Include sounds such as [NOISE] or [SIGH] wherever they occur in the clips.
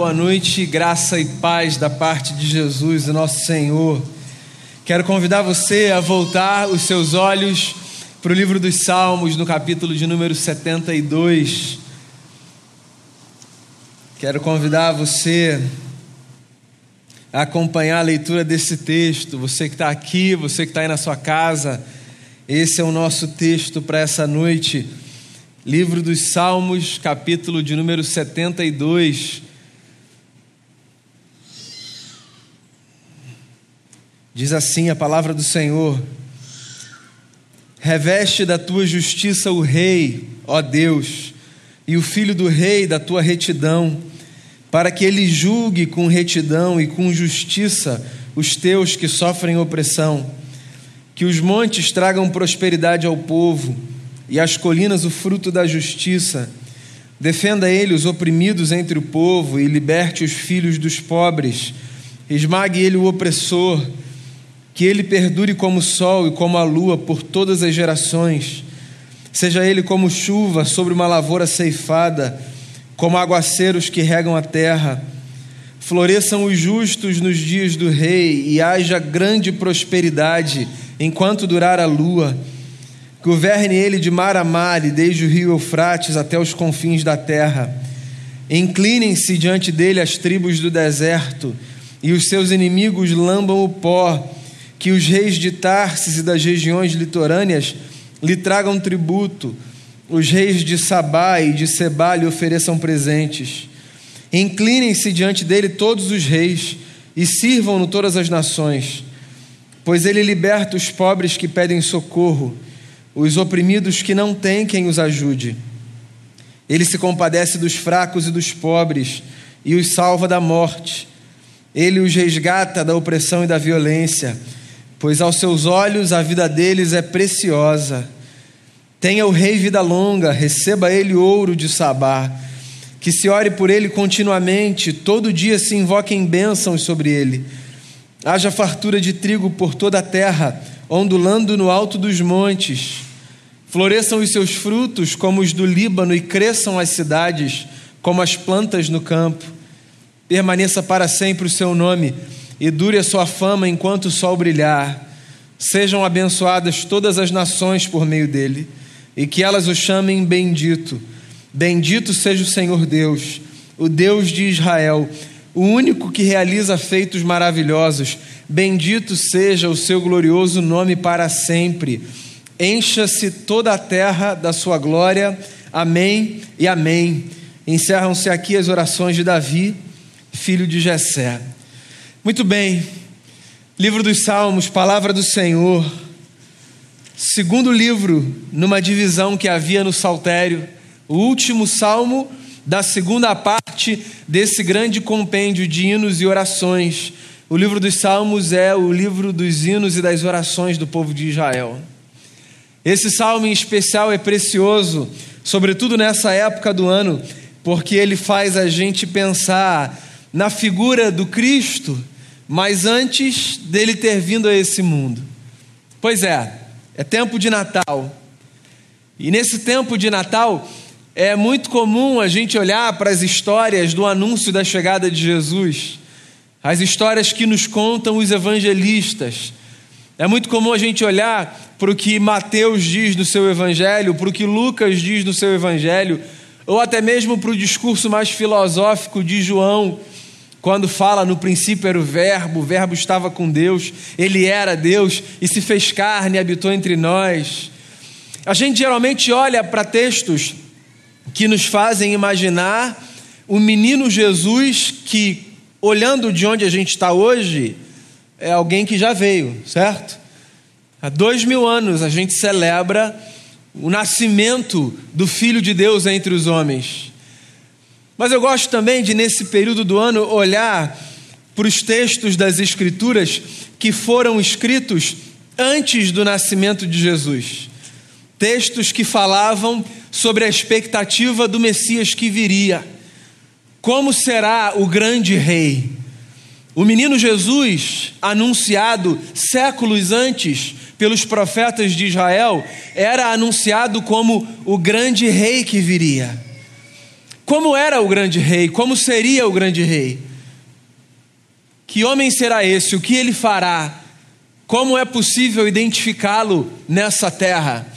boa noite, graça e paz da parte de Jesus, o nosso Senhor. Quero convidar você a voltar os seus olhos para o livro dos Salmos, no capítulo de número 72. Quero convidar você a acompanhar a leitura desse texto. Você que está aqui, você que está aí na sua casa, esse é o nosso texto para essa noite. Livro dos Salmos, capítulo de número 72. Diz assim a palavra do Senhor: Reveste da tua justiça o rei, ó Deus, e o filho do rei da tua retidão, para que ele julgue com retidão e com justiça os teus que sofrem opressão. Que os montes tragam prosperidade ao povo e as colinas o fruto da justiça. Defenda ele os oprimidos entre o povo e liberte os filhos dos pobres. Esmague ele o opressor que ele perdure como o sol e como a lua por todas as gerações. Seja ele como chuva sobre uma lavoura ceifada, como aguaceiros que regam a terra. Floresçam os justos nos dias do rei e haja grande prosperidade enquanto durar a lua. Governe ele de mar a mar e desde o rio Eufrates até os confins da terra. Inclinem-se diante dele as tribos do deserto e os seus inimigos lambam o pó que os reis de Tarsis e das regiões litorâneas lhe tragam tributo, os reis de Sabá e de Sebá lhe ofereçam presentes. Inclinem-se diante dele todos os reis e sirvam-no todas as nações, pois ele liberta os pobres que pedem socorro, os oprimidos que não têm quem os ajude. Ele se compadece dos fracos e dos pobres e os salva da morte. Ele os resgata da opressão e da violência pois aos seus olhos a vida deles é preciosa. Tenha o rei vida longa, receba ele ouro de Sabá, que se ore por ele continuamente, todo dia se invoquem bênçãos sobre ele. Haja fartura de trigo por toda a terra, ondulando no alto dos montes. Floresçam os seus frutos como os do Líbano e cresçam as cidades como as plantas no campo. Permaneça para sempre o seu nome e dure a sua fama enquanto o sol brilhar. Sejam abençoadas todas as nações por meio dele, e que elas o chamem bendito. Bendito seja o Senhor Deus, o Deus de Israel, o único que realiza feitos maravilhosos. Bendito seja o seu glorioso nome para sempre. Encha-se toda a terra da sua glória. Amém e amém. Encerram-se aqui as orações de Davi, filho de Jessé. Muito bem, livro dos Salmos, palavra do Senhor, segundo livro numa divisão que havia no Saltério, o último salmo da segunda parte desse grande compêndio de hinos e orações. O livro dos Salmos é o livro dos hinos e das orações do povo de Israel. Esse salmo em especial é precioso, sobretudo nessa época do ano, porque ele faz a gente pensar na figura do Cristo mas antes dele ter vindo a esse mundo. Pois é, é tempo de Natal. E nesse tempo de Natal, é muito comum a gente olhar para as histórias do anúncio da chegada de Jesus, as histórias que nos contam os evangelistas. É muito comum a gente olhar para o que Mateus diz no seu evangelho, para o que Lucas diz no seu evangelho, ou até mesmo para o discurso mais filosófico de João, quando fala no princípio era o Verbo, o Verbo estava com Deus, ele era Deus e se fez carne e habitou entre nós. A gente geralmente olha para textos que nos fazem imaginar o menino Jesus que, olhando de onde a gente está hoje, é alguém que já veio, certo? Há dois mil anos a gente celebra o nascimento do Filho de Deus entre os homens. Mas eu gosto também de, nesse período do ano, olhar para os textos das Escrituras que foram escritos antes do nascimento de Jesus. Textos que falavam sobre a expectativa do Messias que viria. Como será o grande rei? O menino Jesus, anunciado séculos antes pelos profetas de Israel, era anunciado como o grande rei que viria. Como era o grande rei, como seria o grande rei. Que homem será esse? O que ele fará? Como é possível identificá-lo nessa terra?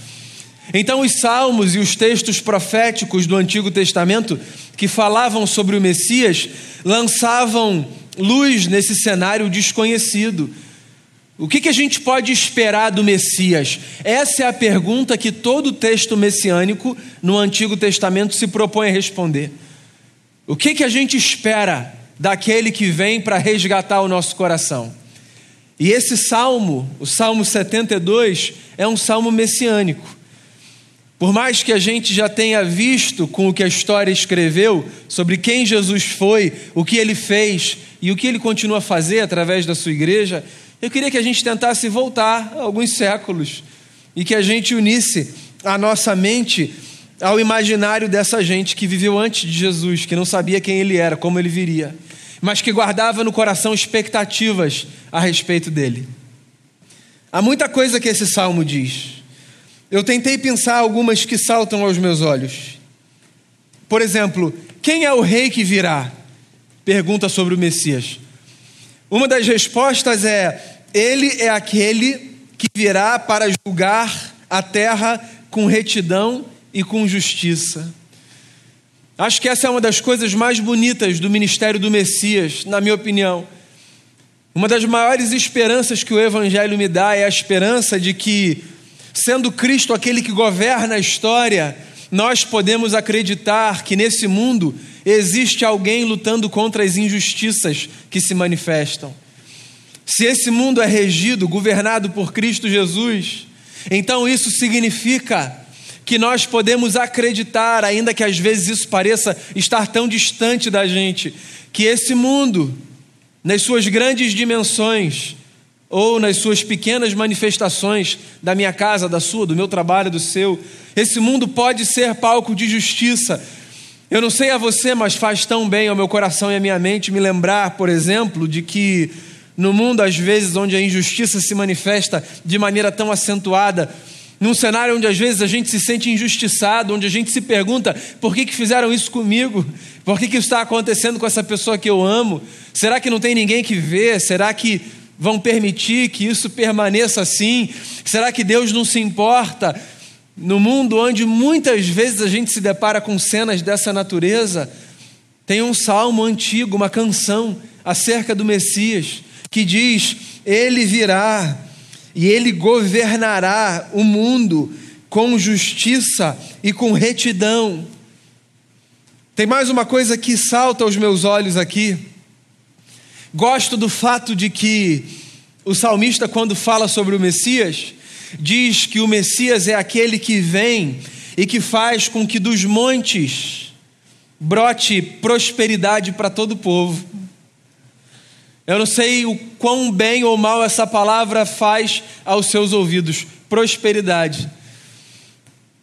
Então, os salmos e os textos proféticos do Antigo Testamento que falavam sobre o Messias lançavam luz nesse cenário desconhecido. O que, que, a gente pode esperar do Messias? Essa é a pergunta que todo texto messiânico no Antigo Testamento se propõe a responder. O que, que a gente espera daquele que vem para resgatar o nosso coração? E esse salmo, o Salmo 72, é um salmo messiânico. Por mais que a gente já tenha visto com o que a história escreveu sobre quem Jesus foi, o que ele fez e o que ele continua a fazer através da sua igreja, eu queria que a gente tentasse voltar alguns séculos e que a gente unisse a nossa mente ao imaginário dessa gente que viveu antes de Jesus, que não sabia quem ele era, como ele viria, mas que guardava no coração expectativas a respeito dele. Há muita coisa que esse salmo diz. Eu tentei pensar algumas que saltam aos meus olhos. Por exemplo, quem é o rei que virá? Pergunta sobre o Messias. Uma das respostas é: ele é aquele que virá para julgar a terra com retidão e com justiça. Acho que essa é uma das coisas mais bonitas do ministério do Messias, na minha opinião. Uma das maiores esperanças que o Evangelho me dá é a esperança de que Sendo Cristo aquele que governa a história, nós podemos acreditar que nesse mundo existe alguém lutando contra as injustiças que se manifestam. Se esse mundo é regido, governado por Cristo Jesus, então isso significa que nós podemos acreditar, ainda que às vezes isso pareça estar tão distante da gente, que esse mundo, nas suas grandes dimensões, ou nas suas pequenas manifestações da minha casa, da sua, do meu trabalho, do seu. Esse mundo pode ser palco de justiça. Eu não sei a você, mas faz tão bem ao meu coração e à minha mente me lembrar, por exemplo, de que no mundo, às vezes, onde a injustiça se manifesta de maneira tão acentuada, num cenário onde às vezes a gente se sente injustiçado, onde a gente se pergunta por que, que fizeram isso comigo, por que, que isso está acontecendo com essa pessoa que eu amo, será que não tem ninguém que vê, será que vão permitir que isso permaneça assim? Será que Deus não se importa? No mundo onde muitas vezes a gente se depara com cenas dessa natureza, tem um salmo antigo, uma canção acerca do Messias, que diz: Ele virá e ele governará o mundo com justiça e com retidão. Tem mais uma coisa que salta aos meus olhos aqui. Gosto do fato de que o salmista, quando fala sobre o Messias, diz que o Messias é aquele que vem e que faz com que dos montes brote prosperidade para todo o povo. Eu não sei o quão bem ou mal essa palavra faz aos seus ouvidos, prosperidade.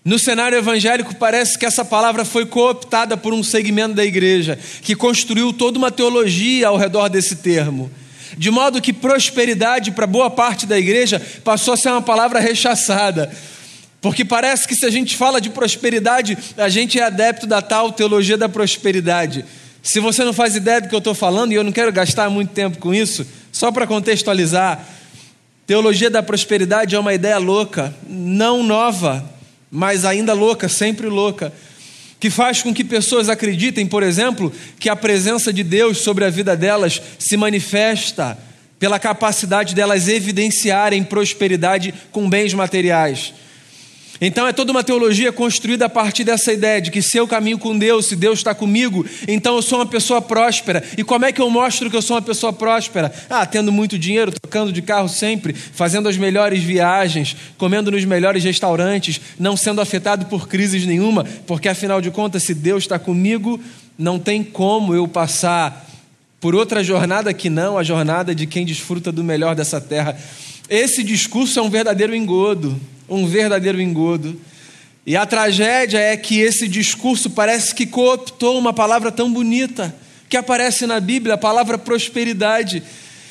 No cenário evangélico, parece que essa palavra foi cooptada por um segmento da igreja, que construiu toda uma teologia ao redor desse termo. De modo que prosperidade, para boa parte da igreja, passou a ser uma palavra rechaçada. Porque parece que se a gente fala de prosperidade, a gente é adepto da tal teologia da prosperidade. Se você não faz ideia do que eu estou falando, e eu não quero gastar muito tempo com isso, só para contextualizar, teologia da prosperidade é uma ideia louca, não nova mas ainda louca, sempre louca, que faz com que pessoas acreditem, por exemplo, que a presença de Deus sobre a vida delas se manifesta pela capacidade delas evidenciarem prosperidade com bens materiais. Então é toda uma teologia construída a partir dessa ideia de que se eu caminho com Deus, se Deus está comigo, então eu sou uma pessoa próspera. E como é que eu mostro que eu sou uma pessoa próspera? Ah, tendo muito dinheiro, tocando de carro sempre, fazendo as melhores viagens, comendo nos melhores restaurantes, não sendo afetado por crises nenhuma, porque afinal de contas, se Deus está comigo, não tem como eu passar por outra jornada que não a jornada de quem desfruta do melhor dessa terra. Esse discurso é um verdadeiro engodo um verdadeiro engodo. E a tragédia é que esse discurso parece que cooptou uma palavra tão bonita que aparece na Bíblia, a palavra prosperidade.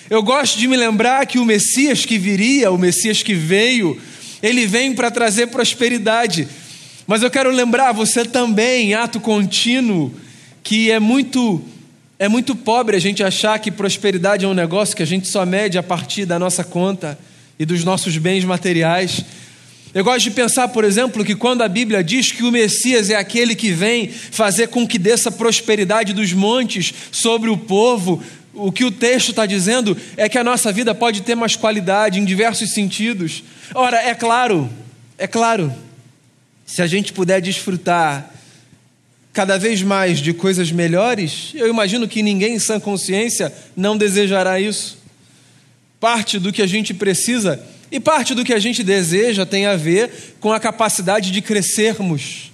Eu gosto de me lembrar que o Messias que viria, o Messias que veio, ele vem para trazer prosperidade. Mas eu quero lembrar você também, em ato contínuo, que é muito é muito pobre a gente achar que prosperidade é um negócio que a gente só mede a partir da nossa conta e dos nossos bens materiais. Eu gosto de pensar, por exemplo, que quando a Bíblia diz que o Messias é aquele que vem fazer com que desça prosperidade dos montes sobre o povo, o que o texto está dizendo é que a nossa vida pode ter mais qualidade em diversos sentidos. Ora, é claro, é claro, se a gente puder desfrutar cada vez mais de coisas melhores, eu imagino que ninguém em sã consciência não desejará isso. Parte do que a gente precisa e parte do que a gente deseja tem a ver com a capacidade de crescermos.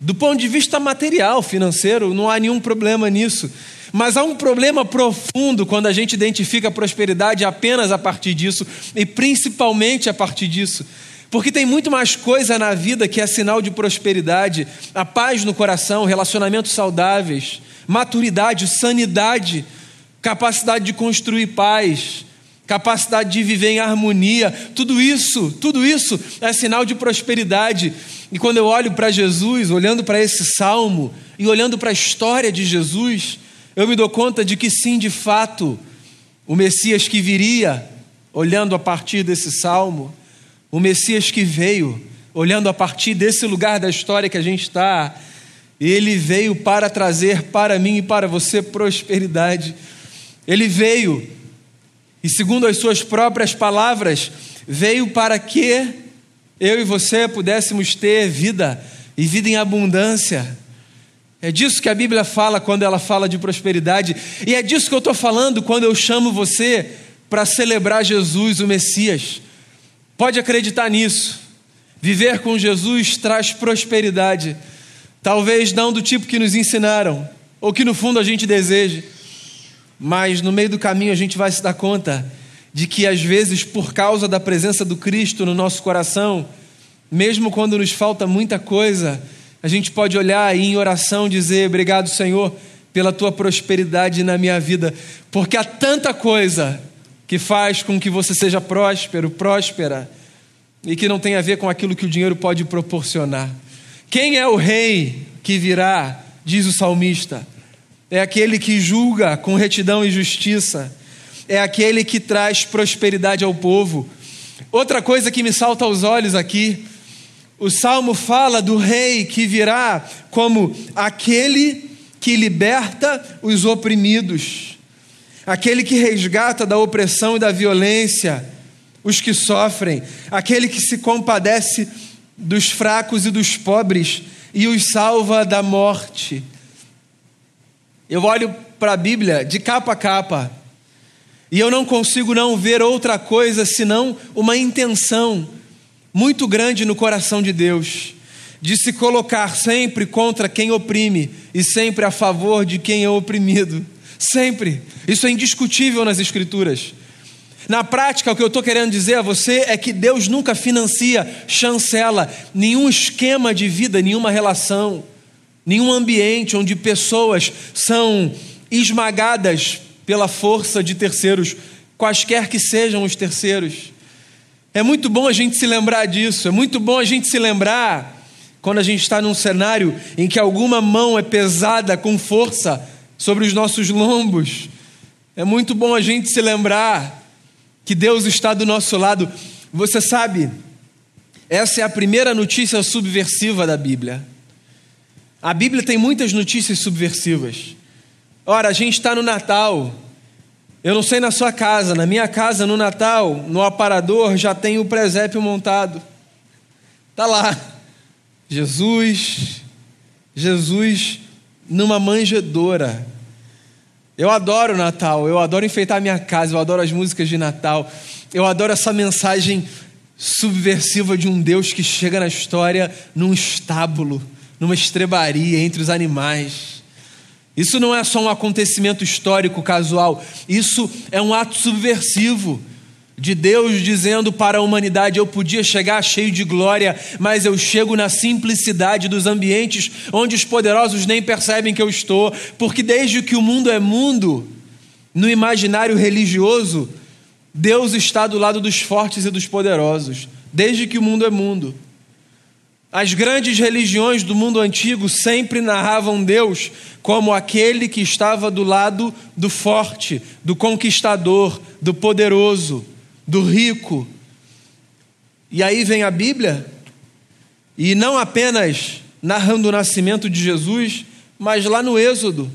Do ponto de vista material, financeiro, não há nenhum problema nisso. Mas há um problema profundo quando a gente identifica a prosperidade apenas a partir disso, e principalmente a partir disso. Porque tem muito mais coisa na vida que é sinal de prosperidade: a paz no coração, relacionamentos saudáveis, maturidade, sanidade, capacidade de construir paz, capacidade de viver em harmonia. Tudo isso, tudo isso é sinal de prosperidade. E quando eu olho para Jesus, olhando para esse salmo e olhando para a história de Jesus, eu me dou conta de que sim, de fato, o Messias que viria, olhando a partir desse salmo, o Messias que veio, olhando a partir desse lugar da história que a gente está, ele veio para trazer para mim e para você prosperidade. Ele veio, e segundo as suas próprias palavras, veio para que eu e você pudéssemos ter vida e vida em abundância. É disso que a Bíblia fala quando ela fala de prosperidade, e é disso que eu estou falando quando eu chamo você para celebrar Jesus, o Messias. Pode acreditar nisso. Viver com Jesus traz prosperidade. Talvez não do tipo que nos ensinaram, ou que no fundo a gente deseja, mas no meio do caminho a gente vai se dar conta de que às vezes, por causa da presença do Cristo no nosso coração, mesmo quando nos falta muita coisa, a gente pode olhar e em oração dizer: Obrigado, Senhor, pela tua prosperidade na minha vida, porque há tanta coisa que faz com que você seja próspero, próspera, e que não tem a ver com aquilo que o dinheiro pode proporcionar. Quem é o rei que virá, diz o salmista? É aquele que julga com retidão e justiça, é aquele que traz prosperidade ao povo. Outra coisa que me salta aos olhos aqui, o salmo fala do rei que virá como aquele que liberta os oprimidos aquele que resgata da opressão e da violência os que sofrem, aquele que se compadece dos fracos e dos pobres e os salva da morte. Eu olho para a Bíblia de capa a capa e eu não consigo não ver outra coisa senão uma intenção muito grande no coração de Deus de se colocar sempre contra quem oprime e sempre a favor de quem é oprimido. Sempre. Isso é indiscutível nas Escrituras. Na prática, o que eu estou querendo dizer a você é que Deus nunca financia, chancela nenhum esquema de vida, nenhuma relação, nenhum ambiente onde pessoas são esmagadas pela força de terceiros, quaisquer que sejam os terceiros. É muito bom a gente se lembrar disso, é muito bom a gente se lembrar quando a gente está num cenário em que alguma mão é pesada com força sobre os nossos lombos. É muito bom a gente se lembrar que Deus está do nosso lado. Você sabe, essa é a primeira notícia subversiva da Bíblia. A Bíblia tem muitas notícias subversivas. Ora, a gente está no Natal. Eu não sei na sua casa, na minha casa no Natal, no aparador já tem o presépio montado. Tá lá. Jesus, Jesus numa manjedoura. Eu adoro Natal, eu adoro enfeitar minha casa, eu adoro as músicas de Natal, eu adoro essa mensagem subversiva de um Deus que chega na história num estábulo, numa estrebaria entre os animais. Isso não é só um acontecimento histórico casual, isso é um ato subversivo de Deus dizendo para a humanidade: eu podia chegar cheio de glória, mas eu chego na simplicidade dos ambientes onde os poderosos nem percebem que eu estou, porque desde que o mundo é mundo, no imaginário religioso, Deus está do lado dos fortes e dos poderosos, desde que o mundo é mundo. As grandes religiões do mundo antigo sempre narravam Deus como aquele que estava do lado do forte, do conquistador, do poderoso, do rico. E aí vem a Bíblia, e não apenas narrando o nascimento de Jesus, mas lá no Êxodo,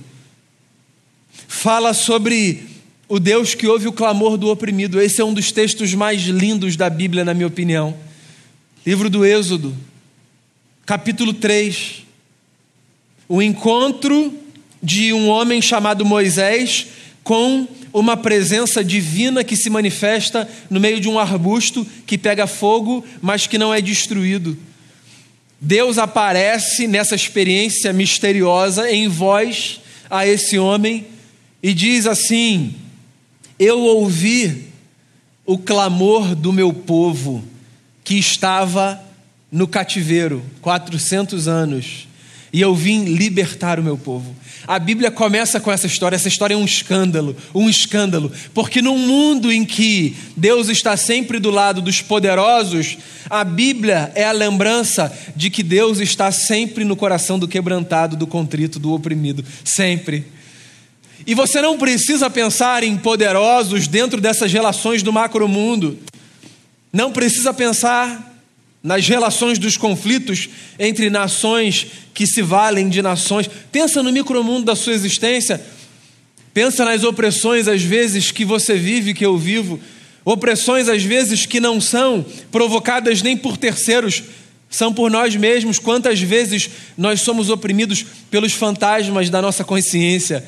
fala sobre o Deus que ouve o clamor do oprimido. Esse é um dos textos mais lindos da Bíblia, na minha opinião. Livro do Êxodo capítulo 3. O encontro de um homem chamado Moisés com uma presença divina que se manifesta no meio de um arbusto que pega fogo, mas que não é destruído. Deus aparece nessa experiência misteriosa em voz a esse homem e diz assim: Eu ouvi o clamor do meu povo que estava no cativeiro, 400 anos, e eu vim libertar o meu povo. A Bíblia começa com essa história. Essa história é um escândalo, um escândalo, porque num mundo em que Deus está sempre do lado dos poderosos, a Bíblia é a lembrança de que Deus está sempre no coração do quebrantado, do contrito, do oprimido, sempre. E você não precisa pensar em poderosos dentro dessas relações do macro mundo. Não precisa pensar nas relações dos conflitos entre nações que se valem de nações. Pensa no micromundo da sua existência. Pensa nas opressões às vezes que você vive, que eu vivo. Opressões às vezes que não são provocadas nem por terceiros, são por nós mesmos. Quantas vezes nós somos oprimidos pelos fantasmas da nossa consciência?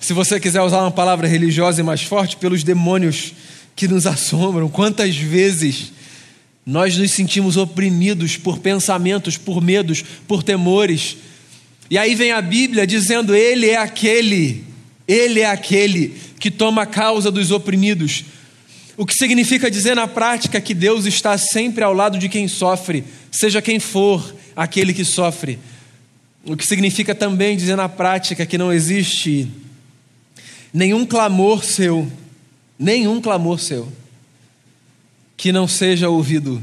Se você quiser usar uma palavra religiosa e mais forte, pelos demônios que nos assombram. Quantas vezes nós nos sentimos oprimidos por pensamentos, por medos, por temores. E aí vem a Bíblia dizendo: Ele é aquele, Ele é aquele que toma a causa dos oprimidos. O que significa dizer na prática que Deus está sempre ao lado de quem sofre, seja quem for aquele que sofre. O que significa também dizer na prática que não existe nenhum clamor seu, nenhum clamor seu que não seja ouvido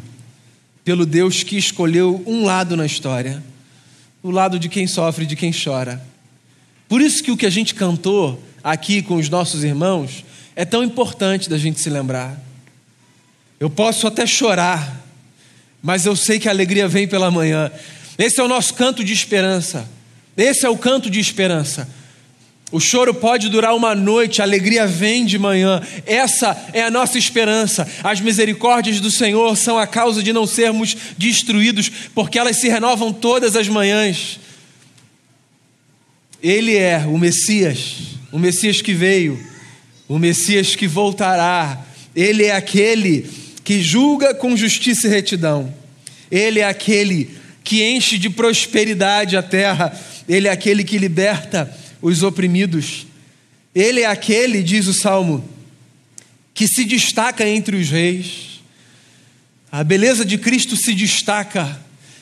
pelo Deus que escolheu um lado na história, o lado de quem sofre, de quem chora. Por isso que o que a gente cantou aqui com os nossos irmãos é tão importante da gente se lembrar. Eu posso até chorar, mas eu sei que a alegria vem pela manhã. Esse é o nosso canto de esperança. Esse é o canto de esperança. O choro pode durar uma noite, a alegria vem de manhã. Essa é a nossa esperança. As misericórdias do Senhor são a causa de não sermos destruídos, porque elas se renovam todas as manhãs. Ele é o Messias, o Messias que veio, o Messias que voltará. Ele é aquele que julga com justiça e retidão. Ele é aquele que enche de prosperidade a terra. Ele é aquele que liberta os oprimidos. Ele é aquele, diz o salmo, que se destaca entre os reis. A beleza de Cristo se destaca,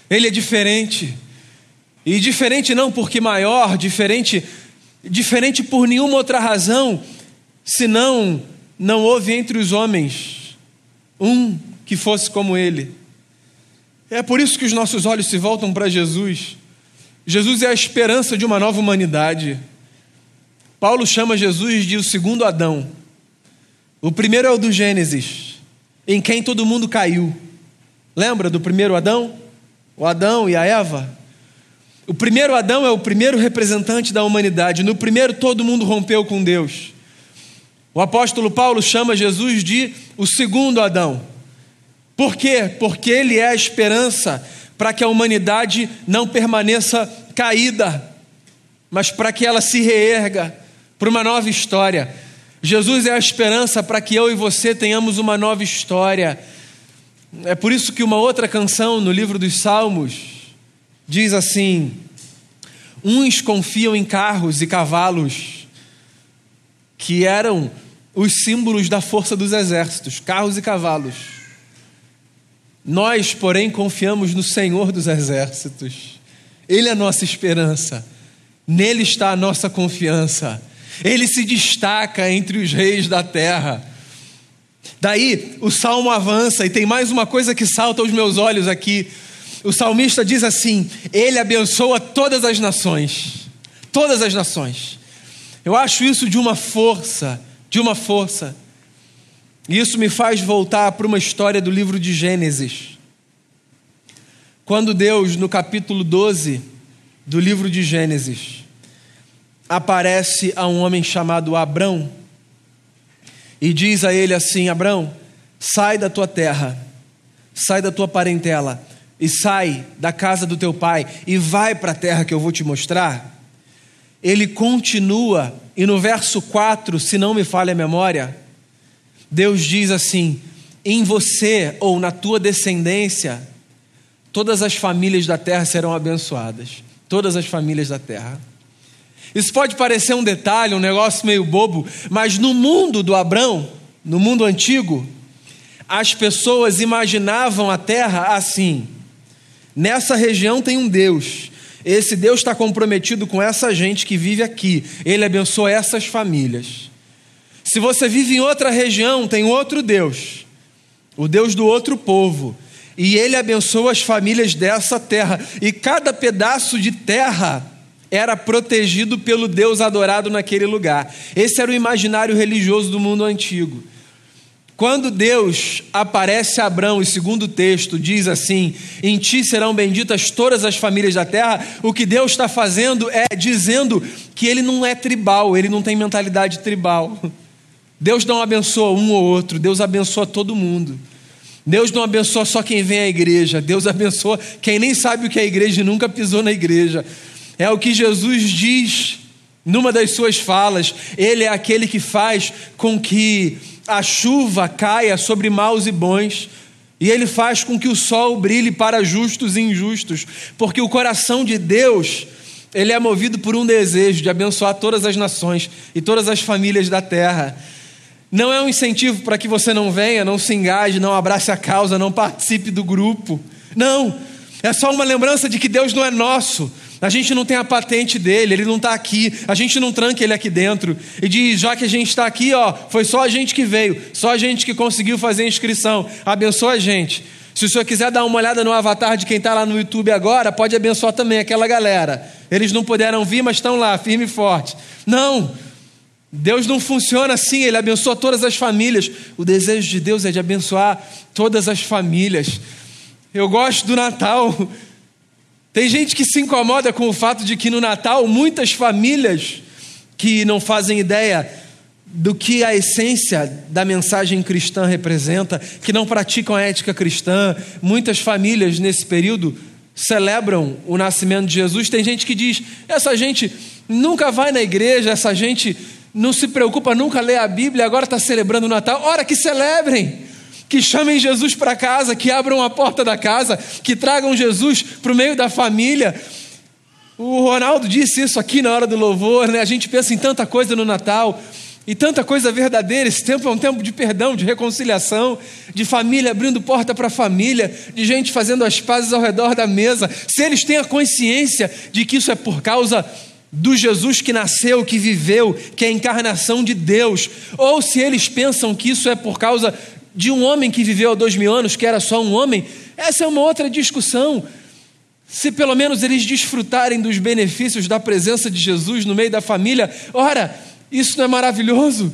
ele é diferente. E diferente não porque maior, diferente, diferente por nenhuma outra razão, senão não houve entre os homens um que fosse como ele. É por isso que os nossos olhos se voltam para Jesus. Jesus é a esperança de uma nova humanidade. Paulo chama Jesus de o segundo Adão. O primeiro é o do Gênesis, em quem todo mundo caiu. Lembra do primeiro Adão? O Adão e a Eva? O primeiro Adão é o primeiro representante da humanidade. No primeiro, todo mundo rompeu com Deus. O apóstolo Paulo chama Jesus de o segundo Adão. Por quê? Porque ele é a esperança para que a humanidade não permaneça caída, mas para que ela se reerga para uma nova história. Jesus é a esperança para que eu e você tenhamos uma nova história. É por isso que uma outra canção no livro dos Salmos diz assim: Uns confiam em carros e cavalos, que eram os símbolos da força dos exércitos, carros e cavalos. Nós, porém, confiamos no Senhor dos exércitos. Ele é a nossa esperança. Nele está a nossa confiança. Ele se destaca entre os reis da terra. Daí o salmo avança e tem mais uma coisa que salta aos meus olhos aqui. O salmista diz assim: Ele abençoa todas as nações. Todas as nações. Eu acho isso de uma força, de uma força. E isso me faz voltar para uma história do livro de Gênesis. Quando Deus, no capítulo 12 do livro de Gênesis, aparece a um homem chamado Abrão e diz a ele assim: Abrão, sai da tua terra, sai da tua parentela e sai da casa do teu pai e vai para a terra que eu vou te mostrar. Ele continua, e no verso 4, se não me falha a memória, Deus diz assim: em você ou na tua descendência, todas as famílias da terra serão abençoadas. Todas as famílias da terra. Isso pode parecer um detalhe, um negócio meio bobo, mas no mundo do Abrão, no mundo antigo, as pessoas imaginavam a terra assim: nessa região tem um Deus, esse Deus está comprometido com essa gente que vive aqui, ele abençoa essas famílias. Se você vive em outra região, tem outro Deus, o Deus do outro povo, e ele abençoa as famílias dessa terra, e cada pedaço de terra era protegido pelo Deus adorado naquele lugar. Esse era o imaginário religioso do mundo antigo. Quando Deus aparece a Abraão, e segundo o texto diz assim: Em ti serão benditas todas as famílias da terra, o que Deus está fazendo é dizendo que ele não é tribal, ele não tem mentalidade tribal. [LAUGHS] Deus não abençoa um ou outro, Deus abençoa todo mundo. Deus não abençoa só quem vem à igreja, Deus abençoa quem nem sabe o que é igreja e nunca pisou na igreja. É o que Jesus diz numa das suas falas. Ele é aquele que faz com que a chuva caia sobre maus e bons. E ele faz com que o sol brilhe para justos e injustos, porque o coração de Deus, ele é movido por um desejo de abençoar todas as nações e todas as famílias da terra. Não é um incentivo para que você não venha, não se engaje, não abrace a causa, não participe do grupo. Não, é só uma lembrança de que Deus não é nosso, a gente não tem a patente dele, ele não está aqui, a gente não tranca ele aqui dentro. E diz: já que a gente está aqui, ó, foi só a gente que veio, só a gente que conseguiu fazer a inscrição. Abençoa a gente. Se o senhor quiser dar uma olhada no avatar de quem está lá no YouTube agora, pode abençoar também aquela galera. Eles não puderam vir, mas estão lá, firme e forte. Não, Deus não funciona assim, Ele abençoa todas as famílias. O desejo de Deus é de abençoar todas as famílias. Eu gosto do Natal tem gente que se incomoda com o fato de que no Natal muitas famílias que não fazem ideia do que a essência da mensagem cristã representa, que não praticam a ética cristã, muitas famílias nesse período celebram o nascimento de Jesus. Tem gente que diz: essa gente nunca vai na igreja, essa gente não se preocupa, nunca lê a Bíblia, agora está celebrando o Natal. Ora, que celebrem! que chamem Jesus para casa, que abram a porta da casa, que tragam Jesus para o meio da família. O Ronaldo disse isso aqui na hora do louvor, né? A gente pensa em tanta coisa no Natal e tanta coisa verdadeira. Esse tempo é um tempo de perdão, de reconciliação, de família abrindo porta para família, de gente fazendo as pazes ao redor da mesa. Se eles têm a consciência de que isso é por causa do Jesus que nasceu, que viveu, que é a encarnação de Deus, ou se eles pensam que isso é por causa de um homem que viveu há dois mil anos, que era só um homem, essa é uma outra discussão. Se pelo menos eles desfrutarem dos benefícios da presença de Jesus no meio da família, ora, isso não é maravilhoso?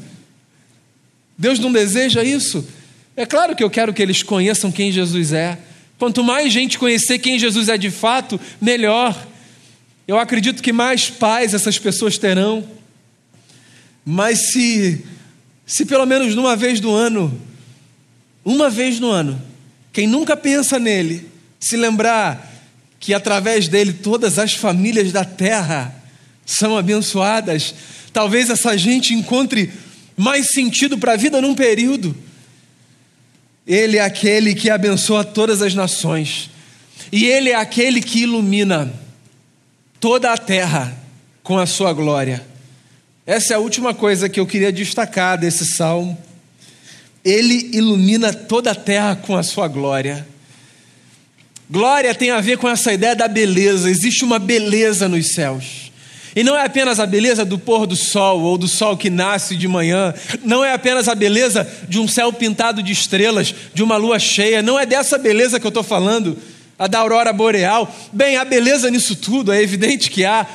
Deus não deseja isso? É claro que eu quero que eles conheçam quem Jesus é. Quanto mais gente conhecer quem Jesus é de fato, melhor. Eu acredito que mais paz essas pessoas terão. Mas se, se pelo menos numa vez do ano uma vez no ano, quem nunca pensa nele, se lembrar que através dele todas as famílias da terra são abençoadas, talvez essa gente encontre mais sentido para a vida num período. Ele é aquele que abençoa todas as nações, e ele é aquele que ilumina toda a terra com a sua glória. Essa é a última coisa que eu queria destacar desse salmo. Ele ilumina toda a terra com a sua glória. Glória tem a ver com essa ideia da beleza, existe uma beleza nos céus. E não é apenas a beleza do pôr do sol ou do sol que nasce de manhã, não é apenas a beleza de um céu pintado de estrelas, de uma lua cheia, não é dessa beleza que eu estou falando, a da aurora boreal. Bem, há beleza nisso tudo, é evidente que há,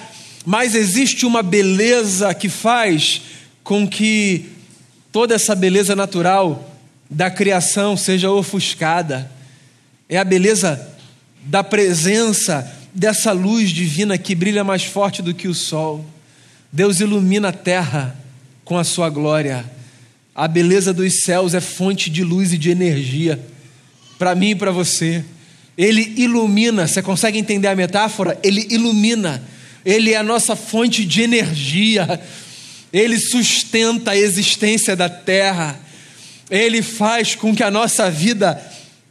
mas existe uma beleza que faz com que toda essa beleza natural da criação seja ofuscada. É a beleza da presença dessa luz divina que brilha mais forte do que o sol. Deus ilumina a terra com a sua glória. A beleza dos céus é fonte de luz e de energia para mim e para você. Ele ilumina, você consegue entender a metáfora? Ele ilumina, ele é a nossa fonte de energia, ele sustenta a existência da terra, ele faz com que a nossa vida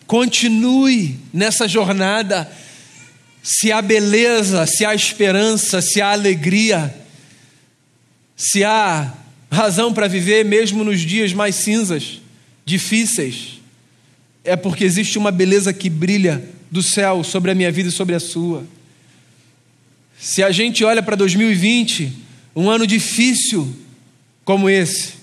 continue nessa jornada. Se há beleza, se há esperança, se há alegria, se há razão para viver mesmo nos dias mais cinzas, difíceis, é porque existe uma beleza que brilha do céu sobre a minha vida e sobre a sua. Se a gente olha para 2020, um ano difícil como esse,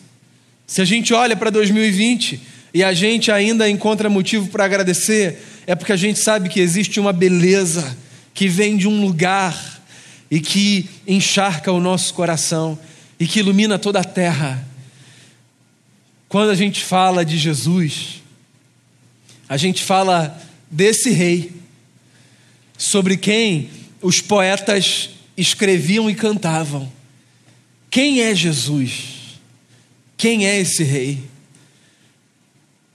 se a gente olha para 2020 e a gente ainda encontra motivo para agradecer, é porque a gente sabe que existe uma beleza que vem de um lugar e que encharca o nosso coração e que ilumina toda a terra. Quando a gente fala de Jesus, a gente fala desse rei, sobre quem os poetas escreviam e cantavam. Quem é Jesus? Quem é esse rei?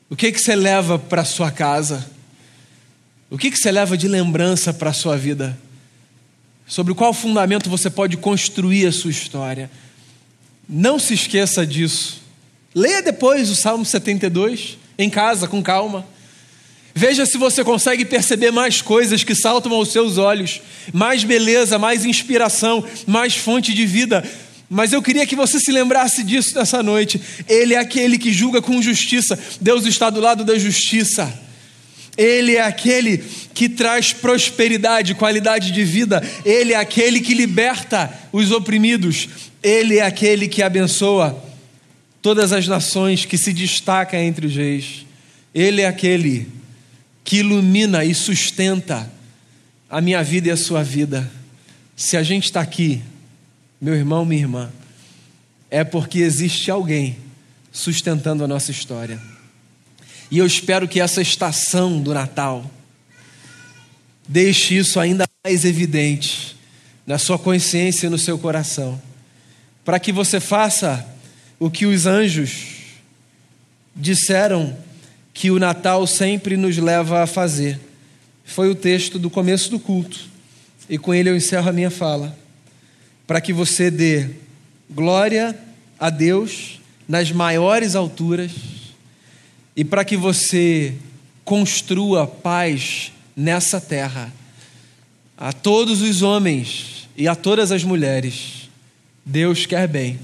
O que, que você leva para sua casa? O que, que você leva de lembrança para a sua vida? Sobre qual fundamento você pode construir a sua história? Não se esqueça disso. Leia depois o Salmo 72, em casa, com calma. Veja se você consegue perceber mais coisas que saltam aos seus olhos, mais beleza, mais inspiração, mais fonte de vida. Mas eu queria que você se lembrasse disso nessa noite. Ele é aquele que julga com justiça. Deus está do lado da justiça. Ele é aquele que traz prosperidade, qualidade de vida. Ele é aquele que liberta os oprimidos. Ele é aquele que abençoa todas as nações, que se destaca entre os reis. Ele é aquele que ilumina e sustenta a minha vida e a sua vida. Se a gente está aqui, meu irmão, minha irmã, é porque existe alguém sustentando a nossa história. E eu espero que essa estação do Natal deixe isso ainda mais evidente na sua consciência e no seu coração, para que você faça o que os anjos disseram que o Natal sempre nos leva a fazer. Foi o texto do começo do culto. E com ele eu encerro a minha fala. Para que você dê glória a Deus nas maiores alturas e para que você construa paz nessa terra. A todos os homens e a todas as mulheres, Deus quer bem.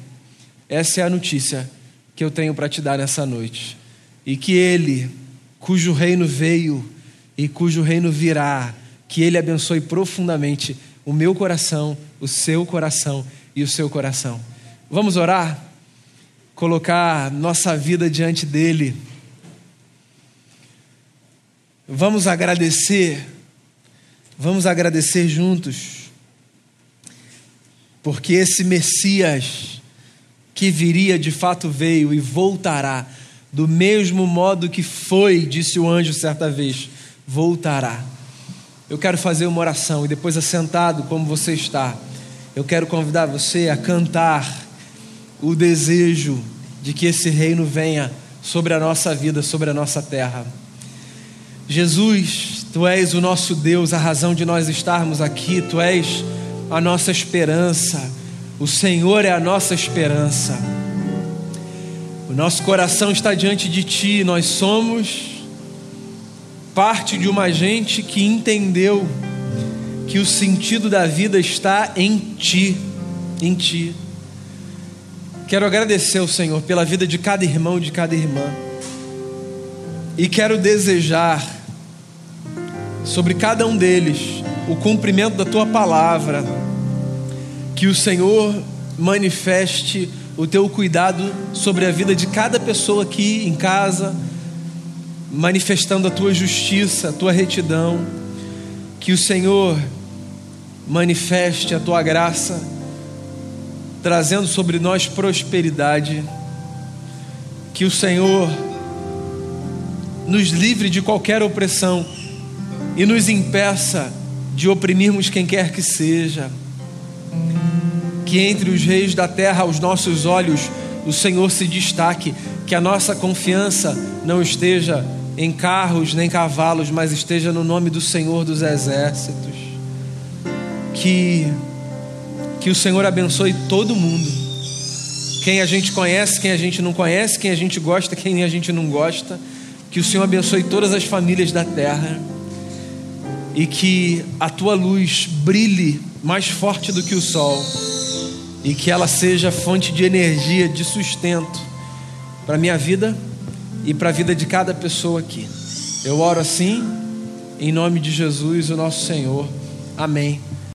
Essa é a notícia que eu tenho para te dar nessa noite e que Ele, cujo reino veio e cujo reino virá, que Ele abençoe profundamente o meu coração, o seu coração e o seu coração. Vamos orar? Colocar nossa vida diante dEle. Vamos agradecer, vamos agradecer juntos, porque esse Messias que viria de fato veio e voltará do mesmo modo que foi, disse o anjo certa vez, voltará. Eu quero fazer uma oração e depois, assentado como você está, eu quero convidar você a cantar o desejo de que esse reino venha sobre a nossa vida, sobre a nossa terra. Jesus, tu és o nosso Deus, a razão de nós estarmos aqui, tu és a nossa esperança, o Senhor é a nossa esperança. Nosso coração está diante de Ti, nós somos parte de uma gente que entendeu que o sentido da vida está em Ti, em Ti. Quero agradecer ao Senhor pela vida de cada irmão, de cada irmã. E quero desejar sobre cada um deles o cumprimento da tua palavra, que o Senhor manifeste o teu cuidado sobre a vida de cada pessoa aqui em casa, manifestando a tua justiça, a tua retidão. Que o Senhor manifeste a tua graça, trazendo sobre nós prosperidade. Que o Senhor nos livre de qualquer opressão e nos impeça de oprimirmos quem quer que seja. Que entre os reis da terra, aos nossos olhos, o Senhor se destaque, que a nossa confiança não esteja em carros nem cavalos, mas esteja no nome do Senhor dos exércitos. Que que o Senhor abençoe todo mundo. Quem a gente conhece, quem a gente não conhece, quem a gente gosta, quem a gente não gosta. Que o Senhor abençoe todas as famílias da terra. E que a tua luz brilhe mais forte do que o sol. E que ela seja fonte de energia, de sustento para a minha vida e para a vida de cada pessoa aqui. Eu oro assim, em nome de Jesus, o nosso Senhor. Amém.